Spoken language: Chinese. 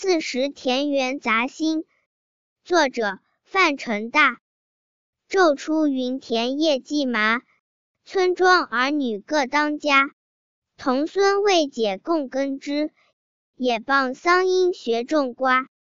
四时田园杂兴。作者范成大。昼出耘田夜绩麻。村庄儿女各当家。童孙未解供耕织也傍桑阴学种瓜